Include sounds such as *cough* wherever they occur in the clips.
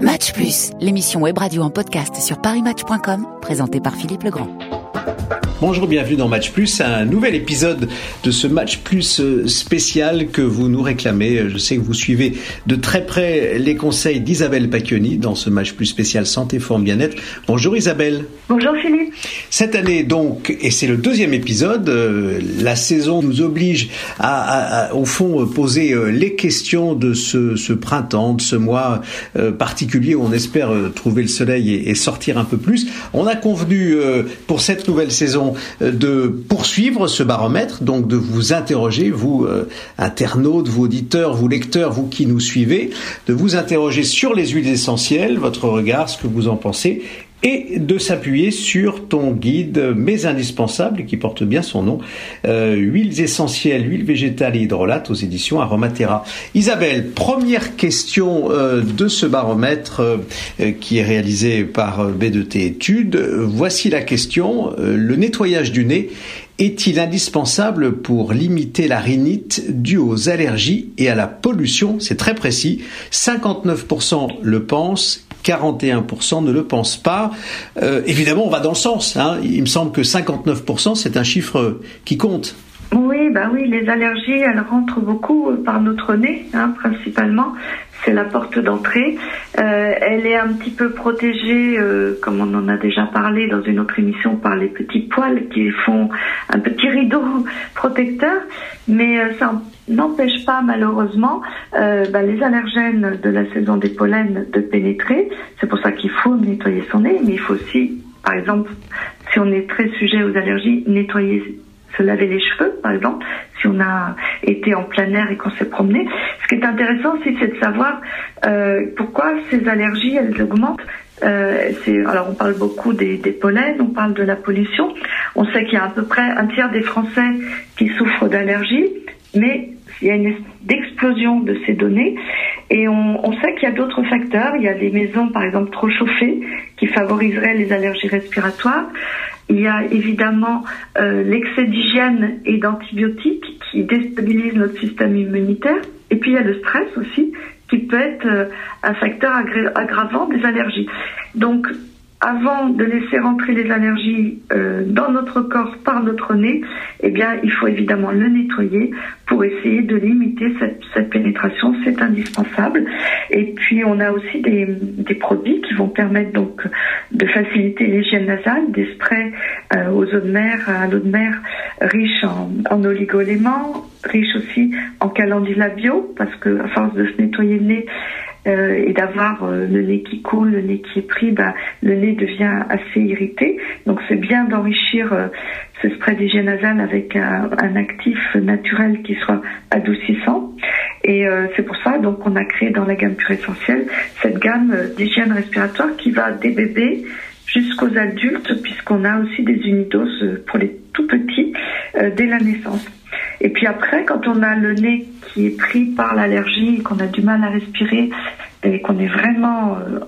Match Plus, l'émission web radio en podcast sur parismatch.com, présentée par Philippe Legrand. Bonjour, bienvenue dans Match Plus, un nouvel épisode de ce Match Plus euh, spécial que vous nous réclamez. Je sais que vous suivez de très près les conseils d'Isabelle Pacchioni dans ce Match Plus spécial Santé, Forme, Bien-être. Bonjour Isabelle. Bonjour Philippe. Cette année donc, et c'est le deuxième épisode, euh, la saison nous oblige à, au fond poser euh, les questions de ce, ce printemps, de ce mois particulier où on espère trouver le soleil et, et, sortir un peu plus. On a convenu pour cette nouvelle saison euh, de poursuivre ce baromètre, donc de vous interroger, vous euh, internautes, vous auditeurs, vous lecteurs, vous qui nous suivez, de vous interroger sur les huiles essentielles, votre regard, ce que vous en pensez, et de s'appuyer sur ton guide Mais indispensables qui porte bien son nom, euh, huiles essentielles, huiles végétales et hydrolates aux éditions Aromatera. Isabelle, première question euh, de ce baromètre euh, qui est réalisé par B2T Études. Voici la question. le nettoyage du nez est-il indispensable pour limiter la rhinite due aux allergies et à la pollution? C'est très précis. 59% le pensent 41% ne le pensent pas. Euh, évidemment, on va dans le sens. Hein. Il me semble que 59%, c'est un chiffre qui compte. Oui, bah oui, les allergies, elles rentrent beaucoup par notre nez, hein, principalement c'est la porte d'entrée. Euh, elle est un petit peu protégée, euh, comme on en a déjà parlé dans une autre émission, par les petits poils qui font un petit rideau protecteur, mais euh, ça n'empêche pas malheureusement bah, les allergènes de la saison des pollens de pénétrer. C'est pour ça qu'il faut nettoyer son nez, mais il faut aussi, par exemple, si on est très sujet aux allergies, nettoyer se laver les cheveux, par exemple, si on a été en plein air et qu'on s'est promené. Ce qui est intéressant aussi, c'est de savoir euh, pourquoi ces allergies, elles augmentent. Euh, alors on parle beaucoup des, pollens, on parle de la pollution. On sait qu'il y a à peu près un tiers des Français qui souffrent d'allergies, mais il y a une explosion de ces données et on, on sait qu'il y a d'autres facteurs. Il y a des maisons, par exemple, trop chauffées qui favoriseraient les allergies respiratoires. Il y a évidemment euh, l'excès d'hygiène et d'antibiotiques qui déstabilisent notre système immunitaire. Et puis il y a le stress aussi qui peut être euh, un facteur aggravant des allergies. Donc avant de laisser rentrer les allergies euh, dans notre corps par notre nez, eh bien, il faut évidemment le nettoyer pour essayer de limiter cette, cette pénétration. C'est indispensable. Et puis, on a aussi des, des, produits qui vont permettre donc de faciliter l'hygiène nasale, des sprays euh, aux eaux de mer, à l'eau de mer riches en, en oligoéléments, riches aussi en calendula bio, parce que à force de se nettoyer le nez, euh, et d'avoir euh, le nez qui coule, le nez qui est pris, bah, le nez devient assez irrité. Donc c'est bien d'enrichir euh, ce spray d'hygiène nasale avec un, actif naturel qui soit adoucissant. Et c'est pour ça donc on a créé dans la gamme pure essentielle cette gamme d'hygiène respiratoire qui va des bébés jusqu'aux adultes puisqu'on a aussi des unidoses pour les tout petits dès la naissance. Et puis après, quand on a le nez qui est pris par l'allergie, qu'on a du mal à respirer et qu'on est vraiment euh,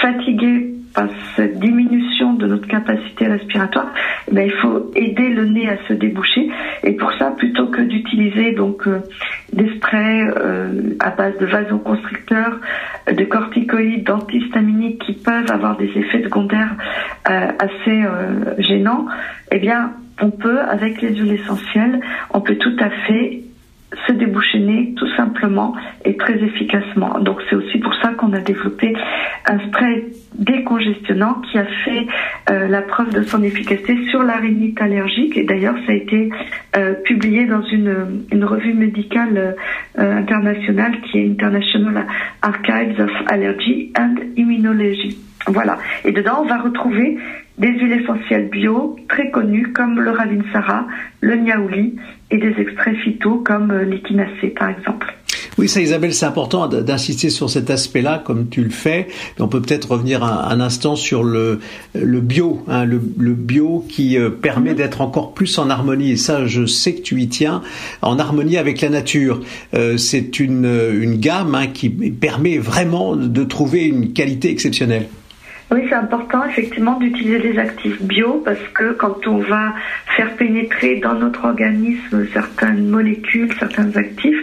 fatigué par cette diminution de notre capacité respiratoire, eh ben, il faut aider le nez à se déboucher. Et pour ça, plutôt que d'utiliser donc euh, des sprays euh, à base de vasoconstricteurs, de corticoïdes, d'antihistaminiques qui peuvent avoir des effets secondaires assez gênants, eh bien, on peut, avec les huiles essentielles, on peut tout à fait se déboucher tout simplement et très efficacement. Donc c'est aussi pour ça qu'on a développé un spray décongestionnant qui a fait euh, la preuve de son efficacité sur la rhinite allergique et d'ailleurs ça a été euh, publié dans une, une revue médicale euh, internationale qui est International Archives of Allergy and Immunology. Voilà. Et dedans, on va retrouver des huiles essentielles bio très connues comme le ravinsara, le niaouli et des extraits phyto comme euh, l'échinacée par exemple. Oui, ça Isabelle, c'est important d'insister sur cet aspect-là, comme tu le fais. on peut peut-être revenir un, instant sur le, le bio, hein, le, bio qui euh, permet mhm. d'être encore plus en harmonie. Et ça, je sais que tu y tiens, en harmonie avec la nature. Euh, c'est une, une gamme hein, qui permet vraiment de trouver une qualité exceptionnelle. Oui, c'est important effectivement d'utiliser des actifs bio parce que quand on va faire pénétrer dans notre organisme certaines molécules, certains actifs,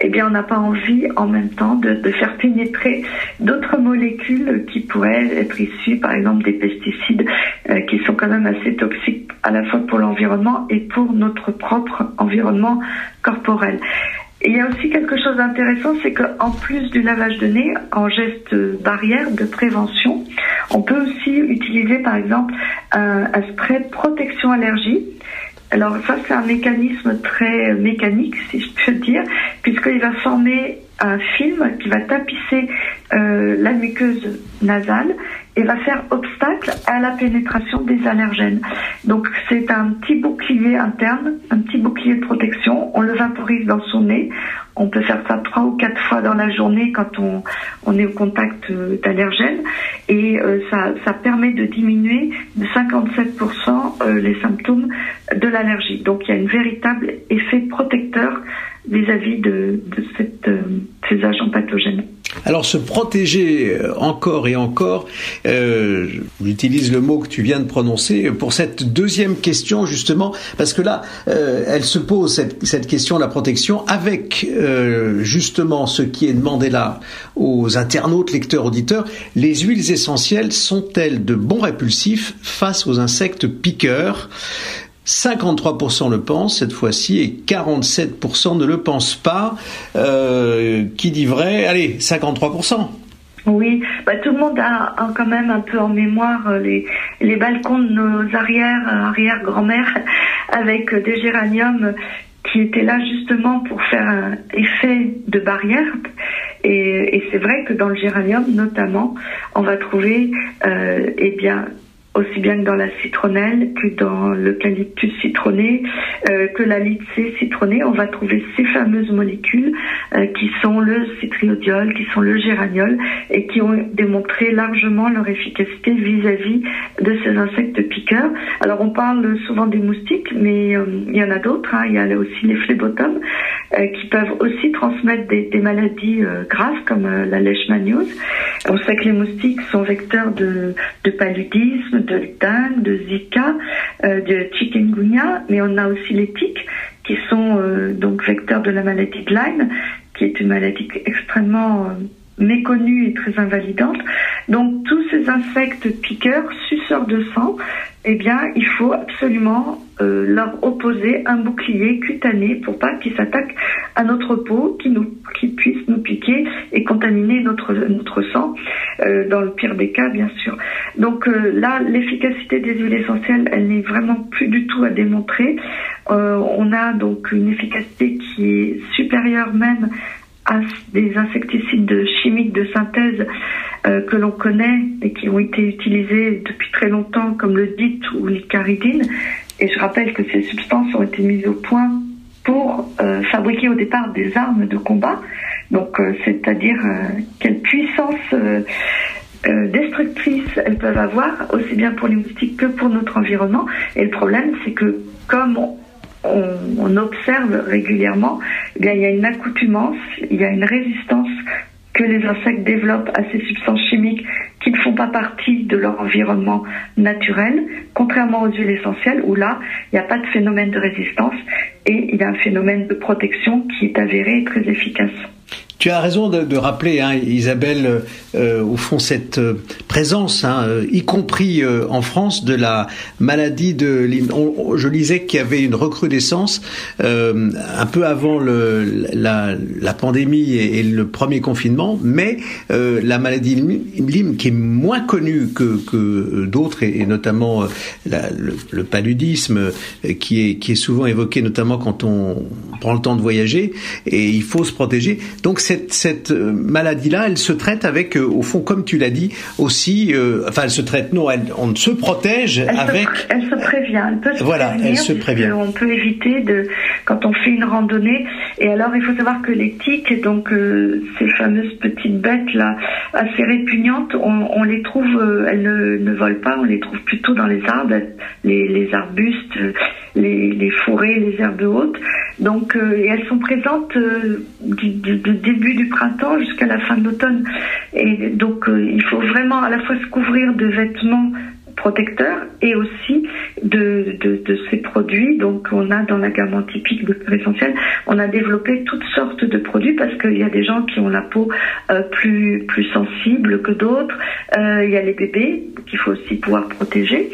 eh bien on n'a pas envie en même temps de, faire pénétrer d'autres molécules qui pourraient être issues par exemple des pesticides euh, qui sont quand même assez toxiques à la fois pour l'environnement et pour notre propre environnement corporel. Il y a aussi quelque chose d'intéressant, c'est qu'en plus du lavage de nez, en geste barrière de prévention, on peut aussi utiliser par exemple un, spray protection allergie. Alors ça c'est un mécanisme très mécanique si je peux dire, puisqu'il va former un film qui va tapisser euh, la muqueuse nasale et va faire obstacle à la pénétration des allergènes. Donc c'est un petit bouclier interne, un petit bouclier de protection. On le vaporise dans son nez. On peut faire ça trois ou quatre fois dans la journée quand on, on est au contact euh, d'allergènes et euh, ça, ça permet de diminuer de 57% euh, les symptômes de l'allergie. Donc il y a un véritable effet protecteur vis-à-vis de, euh, ces agents pathogènes. Alors se protéger euh, encore et encore, euh, j'utilise le mot que tu viens de prononcer pour cette deuxième question justement, parce que là, euh, elle se pose cette, question de la protection avec euh, justement ce qui est demandé là aux internautes, lecteurs, auditeurs. Les huiles essentielles sont-elles de bons répulsifs face aux insectes piqueurs? 53% le pensent cette fois-ci et 47% ne le pensent pas. Euh, qui dit vrai? Allez, 53%. Oui, bah, tout le monde a, quand même un peu en mémoire les, les balcons de nos arrières, arrière-grand-mères *laughs* avec des géraniums qui étaient là justement pour faire un effet de barrière. Et, et c'est vrai que dans le géranium, notamment, on va trouver euh, eh bien aussi bien que dans la citronnelle que dans l'eucalyptus citronné, euh, que la C citronnée, on va trouver ces fameuses molécules euh, qui sont le citriodiol, qui sont le géraniol et qui ont démontré largement leur efficacité vis-à-vis de ces insectes piqueurs. Alors on parle souvent des moustiques, mais euh, il y en a d'autres. Hein. Il y a aussi les phlébotomes qui peuvent aussi transmettre des, maladies graves comme la leishmaniose. On sait que les moustiques sont vecteurs de paludisme, de dengue, de zika, euh, de chikungunya, mais on a aussi les tiques qui sont euh, donc vecteurs de la maladie de Lyme, qui est une maladie extrêmement euh, méconnue et très invalidante. Donc tous ces insectes piqueurs, suceurs de sang, eh bien il faut absolument euh, leur opposer un bouclier cutané pour pas qu'ils s'attaquent à notre peau, qui nous qui puissent nous piquer et contaminer notre notre sang, euh, dans le pire des cas bien sûr. Donc euh, là l'efficacité des huiles essentielles, elle n'est vraiment plus du tout à démontrer. on a donc une efficacité qui est supérieure même des insecticides chimiques de synthèse euh, que l'on connaît et qui ont été utilisés depuis très longtemps comme le DIT ou l'icaridine. Et je rappelle que ces substances ont été mises au point pour euh, fabriquer au départ des armes de combat. Donc, euh, c'est-à-dire quelle puissance destructrice elles peuvent avoir, aussi bien pour les moustiques que pour notre environnement. Et le problème, c'est que comme on, observe régulièrement, il y a une accoutumance, il y a une résistance que les insectes développent à ces substances chimiques qui ne font pas partie de leur environnement naturel, contrairement aux huiles essentielles où là, il n'y a pas de phénomène de résistance et il y a un phénomène de protection qui est avéré et très efficace. Tu as raison de, de rappeler, hein, Isabelle, euh, au fond, cette euh, présence, hein, euh, y compris euh, en France, de la maladie de on, Je lisais qu'il y avait une recrudescence euh, un peu avant le, la, la pandémie et, le premier confinement, mais euh, la maladie Lyme, qui est moins connue que, que d'autres, et, et, notamment la, le, le, paludisme, qui est, qui est souvent évoqué, notamment quand on prend le temps de voyager, et il faut se protéger. Donc cette, cette euh, maladie-là, elle se traite avec, euh, au fond, comme tu l'as dit, aussi, euh, enfin, elle se traite, non, elle, on se protège elle avec. Se, elle se prévient, elle peut se voilà, prévenir, elle se prévient. On peut éviter de, quand on fait une randonnée. Et alors, il faut savoir que les tiques, donc euh, ces fameuses petites bêtes là, assez répugnantes, on, on les trouve, euh, elles ne, ne, volent pas, on les trouve plutôt dans les arbres, les, les arbustes, les, les, forêts, les herbes hautes. Donc, et elles sont présentes du, du, du début du printemps jusqu'à la fin de l'automne. Et donc, il faut vraiment à la fois se couvrir de vêtements protecteurs et aussi de, de, de, ces produits. Donc, on a dans la gamme typique de Essentiel, on a développé toutes sortes de produits parce qu'il y a des gens qui ont la peau euh, plus, plus sensible que d'autres. Euh, il y a les bébés qu'il faut aussi pouvoir protéger.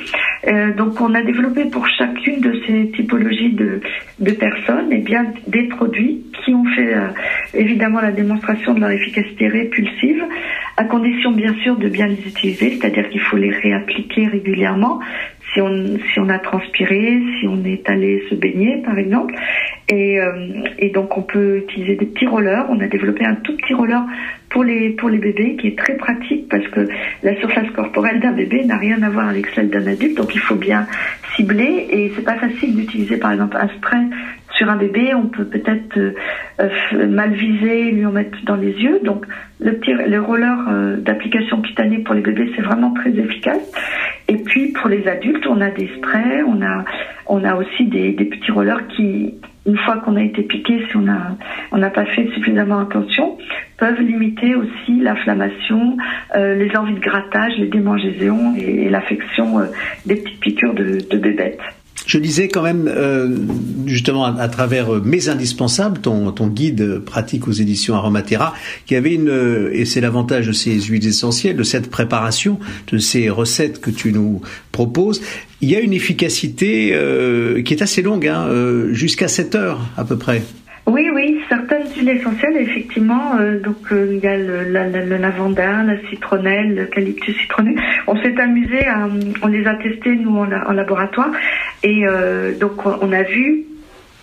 Euh, donc, on a développé pour chacune de ces typologies de, de personnes eh bien, des produits qui ont fait euh, évidemment la démonstration de leur efficacité répulsive, à condition bien sûr de bien les utiliser, c'est-à-dire qu'il faut les réappliquer régulièrement si on, si on a transpiré, si on est allé se baigner par exemple. Et, euh, et donc on peut utiliser des petits rollers. On a développé un tout petit roller pour les, pour les bébés qui est très pratique parce que la surface corporelle d'un bébé n'a rien à voir avec celle d'un adulte. Donc il faut bien cibler et c'est pas facile d'utiliser par exemple un spray sur un bébé, on peut peut-être euh, euh, mal viser, lui en mettre dans les yeux. Donc le petit, le roller euh, d'application cutanée pour les bébés, c'est vraiment très efficace. Et puis pour les adultes, on a des sprays, on a, on a aussi des, des petits rollers qui, une fois qu'on a été piqué, si on a, on n'a pas fait suffisamment attention, peuvent limiter aussi l'inflammation, les envies de grattage, les démangeaisons et, l'affection des petites piqûres de bébêtes. Je disais quand même, euh, justement, à, travers euh, Mes Indispensables, ton, ton guide pratique aux éditions Aromatera, qui avait une, euh, et c'est l'avantage de ces huiles essentielles, de cette préparation, de ces recettes que tu nous proposes, il y a une efficacité qui est assez longue, hein, jusqu'à 7 heures à peu près. Oui, oui, certaines huiles essentielles, effectivement. Euh, donc euh, il y a le, la, le, lavandin, la citronnelle, l'eucalyptus citronné. On s'est amusé, à, on les a testés nous en, en laboratoire, et euh, donc on a vu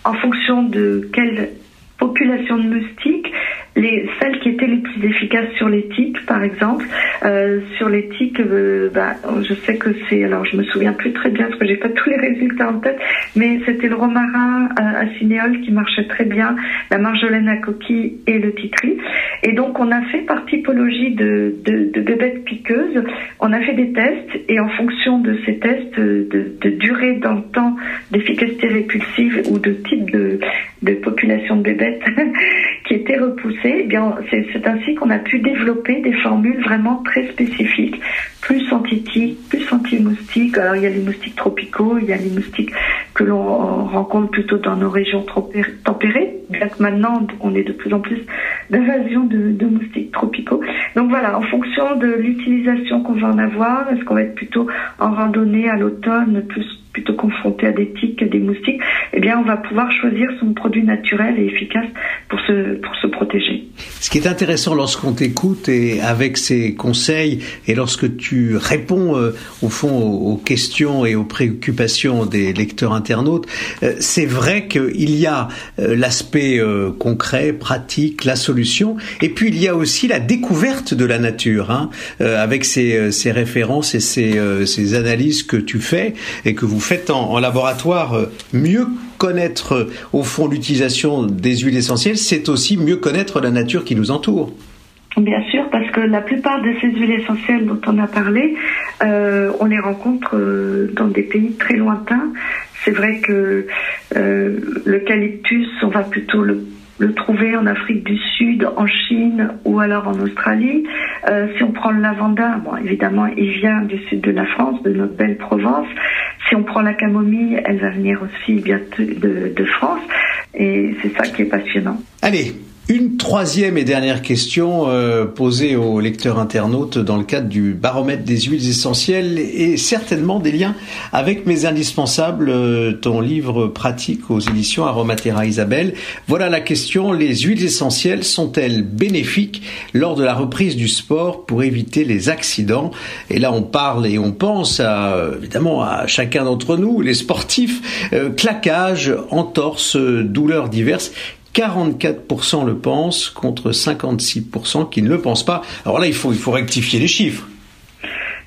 en fonction de quelle population de moustiques les, celles qui étaient les plus efficaces sur les tiques, par exemple. Euh, sur les tiques, euh, bah, je sais que c'est, alors je me souviens plus très bien parce que j'ai pas *laughs* tous les résultats en tête, mais c'était le romarin à euh, cinéole qui marchait très bien, la marjolaine à coquille et le titri. Et donc on a fait par typologie de, de, de bébêtes piqueuses, on a fait des tests et en fonction de ces tests de, de durée dans le temps d'efficacité répulsive ou de type de, de population de bébêtes *laughs* eh bien, c'est ainsi qu'on a pu développer des formules vraiment très spécifiques, plus anti plus anti-moustiques. Alors, il y a les moustiques tropicaux, il y a les moustiques que l'on rencontre plutôt dans nos régions tempérées, bien que maintenant, on est de plus en plus d'invasion de, moustiques tropicaux. Donc voilà, en fonction de l'utilisation qu'on va en avoir, est-ce qu'on va être plutôt en randonnée à l'automne, plus plutôt confronté à des tiques, des moustiques, eh bien, on va pouvoir choisir son produit naturel et efficace pour se, pour se protéger. Ce qui est intéressant lorsqu'on t'écoute et avec ces conseils et lorsque tu réponds euh, au fond aux, questions et aux préoccupations des lecteurs internautes, euh, c'est vrai qu'il y a euh, l'aspect concret, pratique, la solution, et puis il y a aussi la découverte de la nature, hein, avec ces, ces, références et ces, analyses que tu fais et que vous faites en, laboratoire, mieux connaître au fond l'utilisation des huiles essentielles, c'est aussi mieux connaître la nature qui nous entoure. Bien sûr, parce que la plupart de ces huiles essentielles dont on a parlé, euh, on les rencontre dans des pays très lointains. C'est vrai que l'eucalyptus, on va plutôt le trouver en Afrique du Sud, en Chine ou alors en Australie. Euh, si on prend le lavanda, bon, évidemment, il vient du sud de la France, de notre belle Provence. Si on prend la camomille, elle va venir aussi bien de, de France. Et c'est ça qui est passionnant. Allez, une troisième et dernière question euh, posée aux lecteurs internautes dans le cadre du baromètre des huiles essentielles et certainement des liens avec mes indispensables, euh, ton livre pratique aux éditions Aromatera Isabelle. Voilà la question, les huiles essentielles sont-elles bénéfiques lors de la reprise du sport pour éviter les accidents? Et là on parle et on pense à, évidemment à chacun d'entre nous, les sportifs, euh, claquage, entorse, douleurs diverses 44% le pensent contre 56% qui ne le pensent pas. Alors là, il faut, il faut rectifier les chiffres.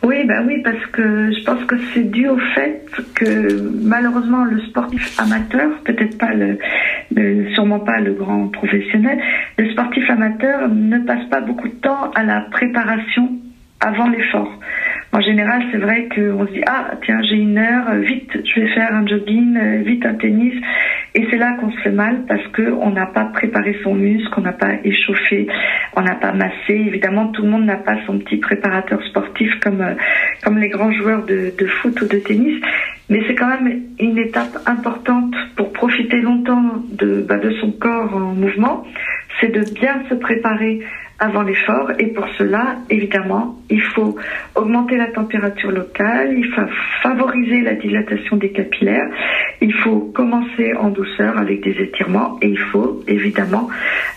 Oui, ben oui, parce que je pense que c'est dû au fait que malheureusement le sportif amateur, peut-être pas le, sûrement pas le grand professionnel, le sportif amateur ne passe pas beaucoup de temps à la préparation avant l'effort. En général, c'est vrai qu'on se dit ah tiens j'ai une heure, vite je vais faire un jogging, vite un tennis, Et c'est là qu'on se fait mal parce qu'on n'a pas préparé son muscle, on n'a pas échauffé, on n'a pas massé. Évidemment, tout le monde n'a pas son petit préparateur sportif comme, euh, les grands joueurs de, de foot ou de tennis. Mais c'est quand même une étape importante pour profiter longtemps de, bah, de son corps en mouvement, c'est de bien se préparer avant l'effort. Et pour cela, évidemment, il faut augmenter la température locale, il faut favoriser la dilatation des capillaires, il faut commencer en douceur avec des étirements et il faut évidemment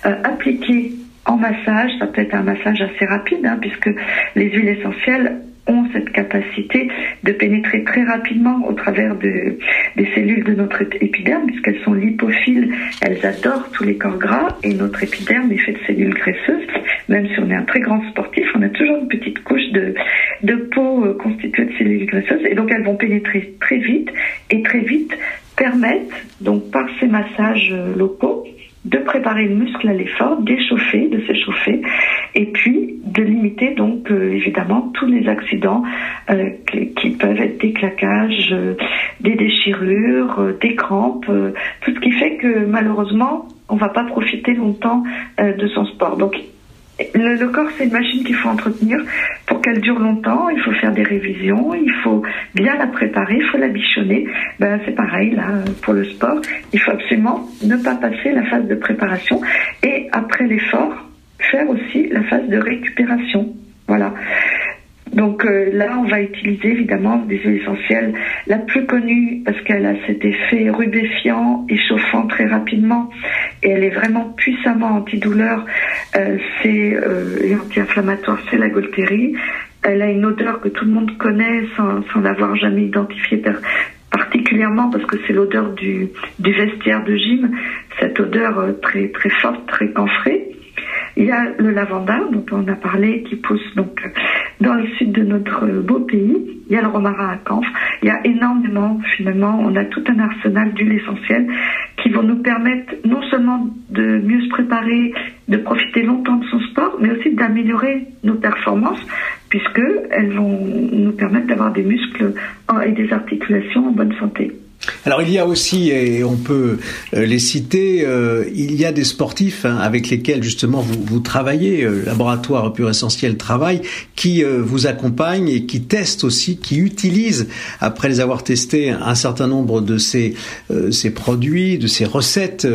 euh, appliquer en massage, ça peut être un massage assez rapide, hein, puisque les huiles essentielles ont cette capacité de pénétrer très rapidement au travers de, des cellules de notre épiderme, puisqu'elles sont lipophiles, elles adorent tous les corps gras, et notre épiderme est fait de cellules graisseuses. Même si on est un très grand sportif, on a toujours une petite couche de, de peau euh, constituée de cellules graisseuses, et donc elles vont pénétrer très vite, et très vite permettent, donc par ces massages euh, locaux, de préparer le muscle à l'effort, d'échauffer, de s'échauffer, et puis de limiter donc euh, évidemment tous les accidents euh, qui, peuvent être des claquages, euh, des déchirures, des crampes, tout ce qui fait que malheureusement on va pas profiter longtemps de son sport. Donc le, corps, c'est une machine qu'il faut entretenir pour qu'elle dure longtemps. Il faut faire des révisions, il faut bien la préparer, il faut la bichonner. Ben, c'est pareil là pour le sport. Il faut absolument ne pas passer la phase de préparation et après l'effort, faire aussi la phase de récupération. Voilà. Donc euh, là, on va utiliser évidemment des huiles essentielles. La plus connue, parce qu'elle a cet effet rubéfiant, échauffant très rapidement, et elle est vraiment puissamment antidouleur, euh, c'est euh, et anti-inflammatoire, c'est la Golterie. Elle a une odeur que tout le monde connaît sans, sans l'avoir jamais identifiée particulièrement parce que c'est l'odeur du, du vestiaire de gym, cette odeur euh, très très forte, très camphrée. Il y a le lavanda dont on a parlé qui pousse donc dans le sud de notre beau pays. Il y a le romarin à camphre. Il y a énormément finalement. On a tout un arsenal d'huiles essentielles qui vont nous permettre non seulement de mieux se préparer, de profiter longtemps de son sport, mais aussi d'améliorer nos performances puisque elles vont nous permettre d'avoir des muscles et des articulations en bonne santé. Alors il y a aussi, et on peut euh, les citer, euh, il y a des sportifs hein, avec lesquels justement vous, vous travaillez, euh, Laboratoire Pur Essentiel Travail, qui vous accompagnent et qui testent aussi, qui utilisent, après les avoir testés, un certain nombre de ces, ces produits, de ces recettes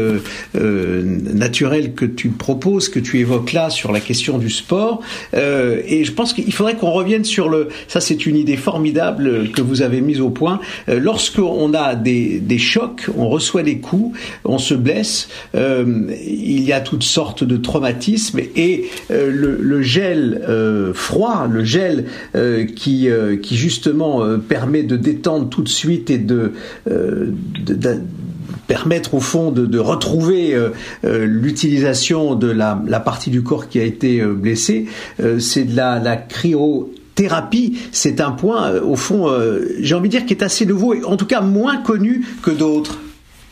naturelles que tu proposes, que tu évoques là sur la question du sport. et je pense qu'il faudrait qu'on revienne sur le... Ça c'est une idée formidable que vous avez mise au point. Lorsqu'on a des, chocs, on reçoit des coups, on se blesse, euh, il y a toutes sortes de traumatismes et euh, le, gel euh, froid, le gel qui, qui justement permet de détendre tout de suite et de, permettre au fond de, retrouver l'utilisation de la, partie du corps qui a été blessée, c'est de la, la cryo thérapie, c'est un point, euh, au fond, euh, j'ai envie de dire, qui est assez nouveau en tout cas moins connu que d'autres.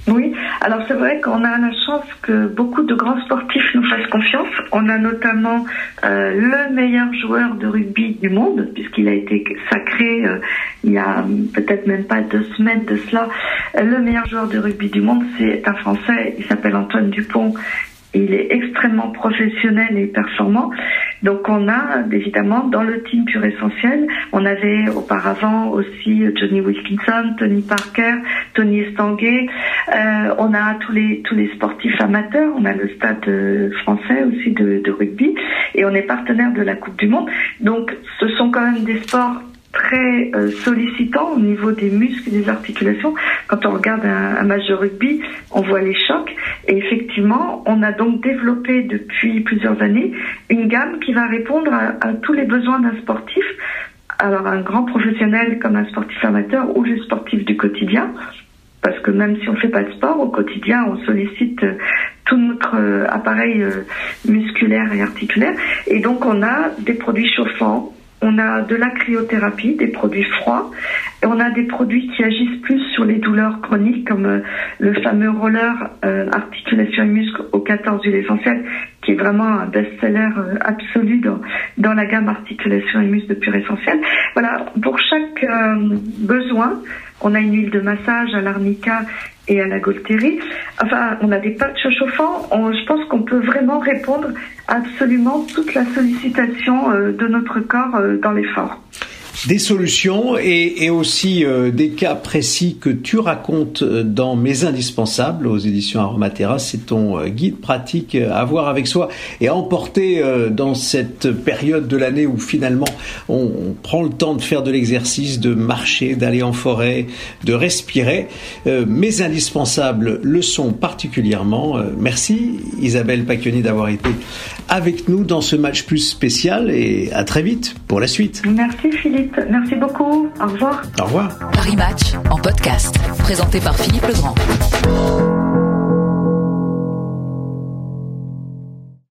Oui, alors c'est vrai qu'on a la chance que beaucoup de grands sportifs nous fassent confiance. On a notamment euh, le meilleur joueur de rugby du monde, puisqu'il a été sacré il y a peut-être même pas deux semaines de cela. Le meilleur joueur de rugby du monde, c'est un Français, il s'appelle Antoine Dupont. Il est extrêmement professionnel et performant. Donc on a évidemment dans le team pur essentiel, on avait auparavant aussi Johnny Wilkinson, Tony Parker, Tony Estanguet, euh, on a tous les tous les sportifs amateurs, on a le stade euh, français aussi de, de rugby et on est partenaire de la Coupe du Monde. Donc ce sont quand même des sports très euh, sollicitant au niveau des muscles des articulations. Quand on regarde un, match de rugby, on voit les chocs. Et effectivement, on a donc développé depuis plusieurs années une gamme qui va répondre à, tous les besoins d'un sportif. Alors un grand professionnel comme un sportif amateur ou le sportif du quotidien. Parce que même si on ne fait pas de sport, au quotidien, on sollicite euh, tout notre euh, appareil musculaire et articulaire. Et donc on a des produits chauffants, on a de la cryothérapie, des produits froids, et on a des produits qui agissent plus sur les douleurs chroniques, comme euh, le fameux roller euh, articulation et muscle aux 14 huiles essentielles, qui est vraiment un best-seller euh, absolu dans, la gamme articulation et muscle de pur essentiel. Voilà, pour chaque besoin, On a une huile de massage à l'arnica et à la Golterie. Enfin, on a des patchs chauffants. je pense qu'on peut vraiment répondre à absolument toute la sollicitation euh, de notre corps euh, dans l'effort des solutions et, aussi euh, des cas précis que tu racontes euh, dans Mes Indispensables aux éditions Aromatera. C'est ton euh, guide pratique à avoir avec soi et à emporter dans cette période de l'année où finalement on, prend le temps de faire de l'exercice, de marcher, d'aller en forêt, de respirer. Mes Indispensables le sont particulièrement. Merci Isabelle Pacchioni d'avoir été avec nous dans ce match plus spécial et à très vite pour la suite. Merci Philippe. Merci beaucoup. Au revoir. Au revoir. Paris Match en podcast, présenté par Philippe Legrand.